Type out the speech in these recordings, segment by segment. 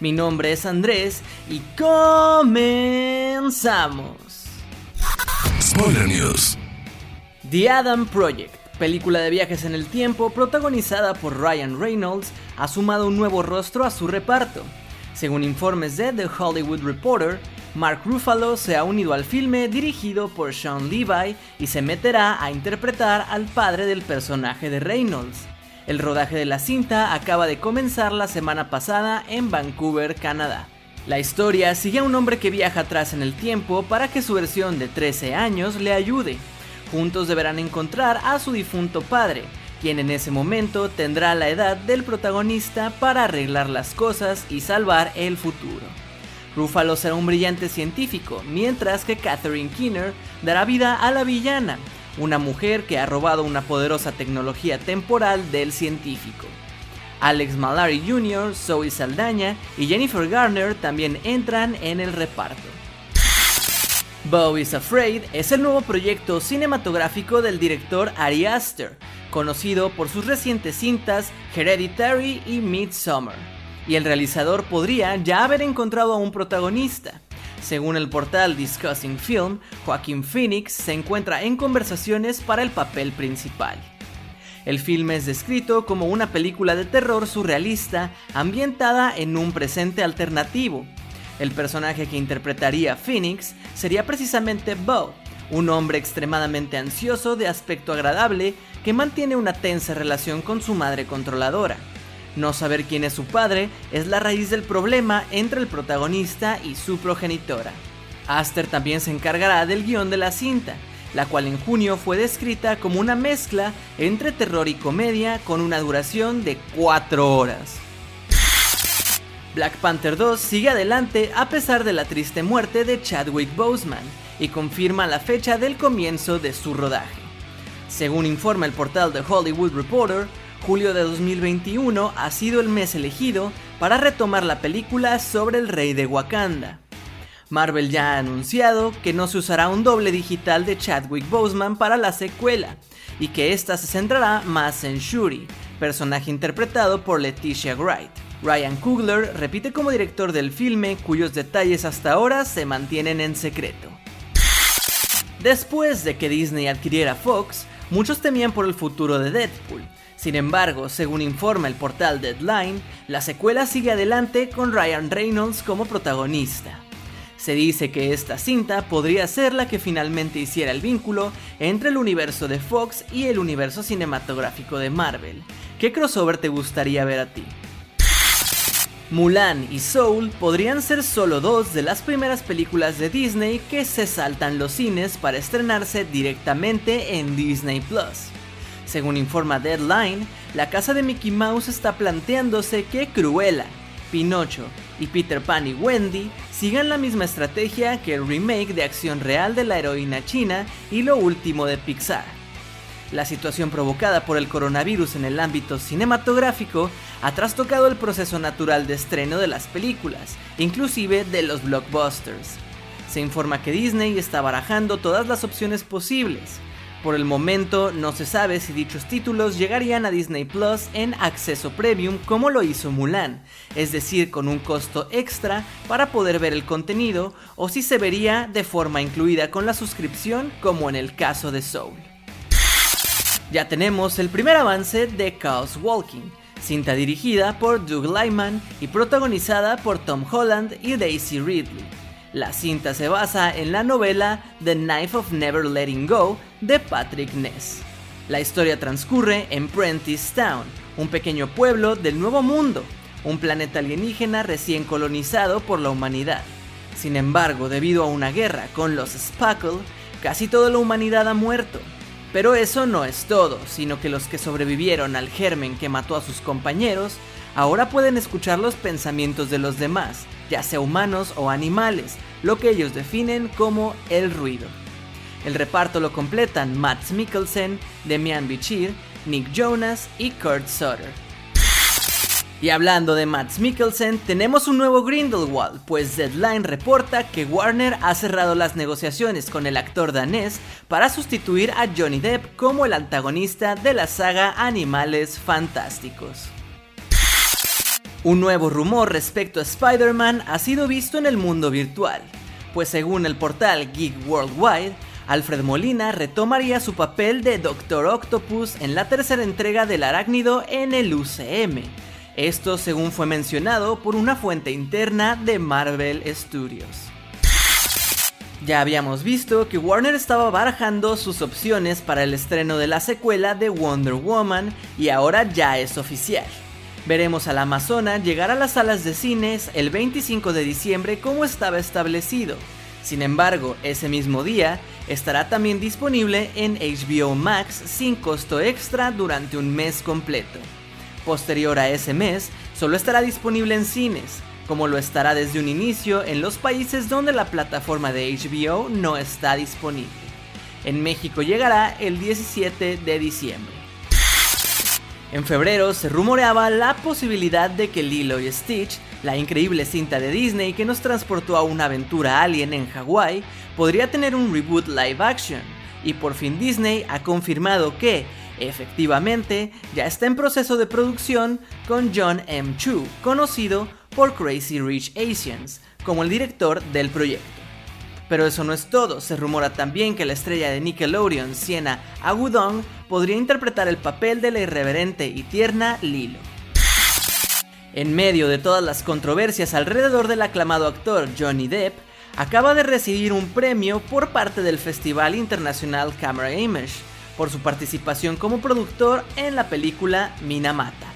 Mi nombre es Andrés y comenzamos. Spoiler News. The Adam Project, película de viajes en el tiempo protagonizada por Ryan Reynolds, ha sumado un nuevo rostro a su reparto. Según informes de The Hollywood Reporter, Mark Ruffalo se ha unido al filme dirigido por Sean Levi y se meterá a interpretar al padre del personaje de Reynolds. El rodaje de la cinta acaba de comenzar la semana pasada en Vancouver, Canadá. La historia sigue a un hombre que viaja atrás en el tiempo para que su versión de 13 años le ayude. Juntos deberán encontrar a su difunto padre, quien en ese momento tendrá la edad del protagonista para arreglar las cosas y salvar el futuro. Ruffalo será un brillante científico, mientras que Catherine Keener dará vida a la villana, una mujer que ha robado una poderosa tecnología temporal del científico. Alex Malari Jr., Zoe Saldaña y Jennifer Garner también entran en el reparto. Bo is Afraid es el nuevo proyecto cinematográfico del director Ari Aster, conocido por sus recientes cintas Hereditary y Midsommar, y el realizador podría ya haber encontrado a un protagonista. Según el portal Discussing Film, Joaquin Phoenix se encuentra en conversaciones para el papel principal. El filme es descrito como una película de terror surrealista ambientada en un presente alternativo. El personaje que interpretaría Phoenix sería precisamente Bo, un hombre extremadamente ansioso de aspecto agradable que mantiene una tensa relación con su madre controladora. No saber quién es su padre es la raíz del problema entre el protagonista y su progenitora. Aster también se encargará del guion de la cinta, la cual en junio fue descrita como una mezcla entre terror y comedia con una duración de 4 horas. Black Panther 2 sigue adelante a pesar de la triste muerte de Chadwick Boseman y confirma la fecha del comienzo de su rodaje. Según informa el portal The Hollywood Reporter, julio de 2021 ha sido el mes elegido para retomar la película sobre el rey de Wakanda. Marvel ya ha anunciado que no se usará un doble digital de Chadwick Boseman para la secuela y que esta se centrará más en Shuri, personaje interpretado por Leticia Wright. Ryan Coogler repite como director del filme cuyos detalles hasta ahora se mantienen en secreto. Después de que Disney adquiriera Fox, muchos temían por el futuro de Deadpool. Sin embargo, según informa el portal Deadline, la secuela sigue adelante con Ryan Reynolds como protagonista. Se dice que esta cinta podría ser la que finalmente hiciera el vínculo entre el universo de Fox y el universo cinematográfico de Marvel. ¿Qué crossover te gustaría ver a ti? Mulan y Soul podrían ser solo dos de las primeras películas de Disney que se saltan los cines para estrenarse directamente en Disney Plus. Según informa Deadline, la casa de Mickey Mouse está planteándose que Cruella, Pinocho y Peter Pan y Wendy sigan la misma estrategia que el remake de acción real de la heroína china y lo último de Pixar. La situación provocada por el coronavirus en el ámbito cinematográfico ha trastocado el proceso natural de estreno de las películas, inclusive de los blockbusters. Se informa que Disney está barajando todas las opciones posibles. Por el momento no se sabe si dichos títulos llegarían a Disney Plus en acceso premium como lo hizo Mulan, es decir, con un costo extra para poder ver el contenido, o si se vería de forma incluida con la suscripción como en el caso de Soul. Ya tenemos el primer avance de Chaos Walking, cinta dirigida por Doug Lyman y protagonizada por Tom Holland y Daisy Ridley. La cinta se basa en la novela The Knife of Never Letting Go de Patrick Ness. La historia transcurre en Prentice Town, un pequeño pueblo del Nuevo Mundo, un planeta alienígena recién colonizado por la humanidad. Sin embargo, debido a una guerra con los Spackle, casi toda la humanidad ha muerto pero eso no es todo, sino que los que sobrevivieron al germen que mató a sus compañeros ahora pueden escuchar los pensamientos de los demás, ya sea humanos o animales, lo que ellos definen como el ruido. El reparto lo completan Matt Mikkelsen, Demian Bichir, Nick Jonas y Kurt Sutter. Y hablando de Matt Mikkelsen, tenemos un nuevo Grindelwald, pues Deadline reporta que Warner ha cerrado las negociaciones con el actor danés para sustituir a Johnny Depp como el antagonista de la saga Animales Fantásticos. Un nuevo rumor respecto a Spider-Man ha sido visto en el mundo virtual, pues según el portal Geek Worldwide, Alfred Molina retomaría su papel de Doctor Octopus en la tercera entrega del arácnido en el UCM. Esto según fue mencionado por una fuente interna de Marvel Studios. Ya habíamos visto que Warner estaba barajando sus opciones para el estreno de la secuela de Wonder Woman y ahora ya es oficial. Veremos a la Amazona llegar a las salas de cines el 25 de diciembre como estaba establecido, sin embargo, ese mismo día estará también disponible en HBO Max sin costo extra durante un mes completo. Posterior a ese mes, solo estará disponible en cines, como lo estará desde un inicio en los países donde la plataforma de HBO no está disponible. En México llegará el 17 de diciembre. En febrero se rumoreaba la posibilidad de que Lilo y Stitch la increíble cinta de Disney que nos transportó a una aventura alien en Hawái podría tener un reboot live action, y por fin Disney ha confirmado que, efectivamente, ya está en proceso de producción con John M. Chu, conocido por Crazy Rich Asians, como el director del proyecto. Pero eso no es todo, se rumora también que la estrella de Nickelodeon, Sienna Agudong, podría interpretar el papel de la irreverente y tierna Lilo. En medio de todas las controversias alrededor del aclamado actor Johnny Depp, acaba de recibir un premio por parte del Festival Internacional Camera Image por su participación como productor en la película Minamata.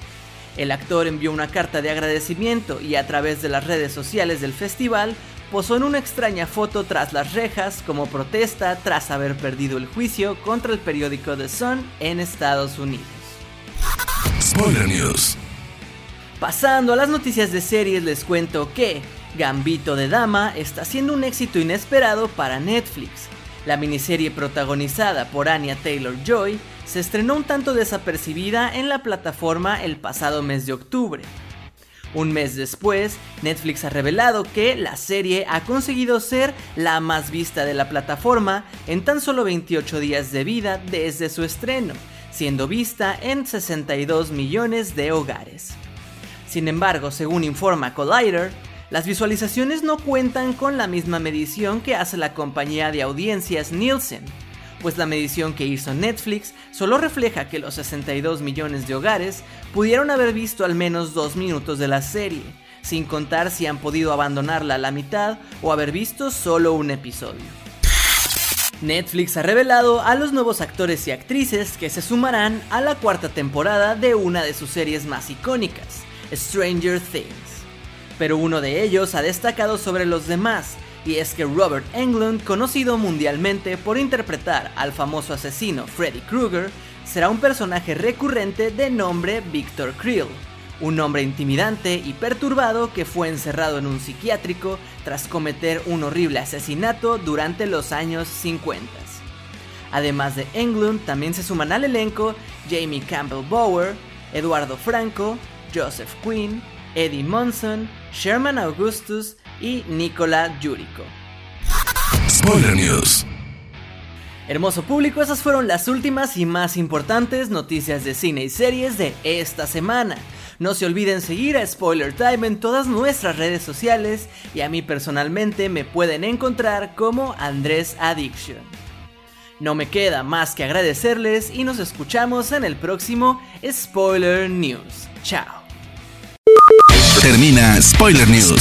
El actor envió una carta de agradecimiento y a través de las redes sociales del festival posó en una extraña foto tras las rejas como protesta tras haber perdido el juicio contra el periódico The Sun en Estados Unidos. Spoiler News. Pasando a las noticias de series les cuento que Gambito de Dama está siendo un éxito inesperado para Netflix. La miniserie protagonizada por Anya Taylor Joy se estrenó un tanto desapercibida en la plataforma el pasado mes de octubre. Un mes después, Netflix ha revelado que la serie ha conseguido ser la más vista de la plataforma en tan solo 28 días de vida desde su estreno, siendo vista en 62 millones de hogares. Sin embargo, según informa Collider, las visualizaciones no cuentan con la misma medición que hace la compañía de audiencias Nielsen, pues la medición que hizo Netflix solo refleja que los 62 millones de hogares pudieron haber visto al menos dos minutos de la serie, sin contar si han podido abandonarla a la mitad o haber visto solo un episodio. Netflix ha revelado a los nuevos actores y actrices que se sumarán a la cuarta temporada de una de sus series más icónicas, Stranger Things. Pero uno de ellos ha destacado sobre los demás, y es que Robert Englund, conocido mundialmente por interpretar al famoso asesino Freddy Krueger, será un personaje recurrente de nombre Victor Creel, un hombre intimidante y perturbado que fue encerrado en un psiquiátrico tras cometer un horrible asesinato durante los años 50. Además de Englund, también se suman al elenco Jamie Campbell Bower, Eduardo Franco, Joseph Quinn, Eddie Monson, Sherman Augustus y Nicola Jurico. Spoiler News. Hermoso público, esas fueron las últimas y más importantes noticias de cine y series de esta semana. No se olviden seguir a Spoiler Time en todas nuestras redes sociales y a mí personalmente me pueden encontrar como Andrés Addiction. No me queda más que agradecerles y nos escuchamos en el próximo Spoiler News. Chao. Termina Spoiler News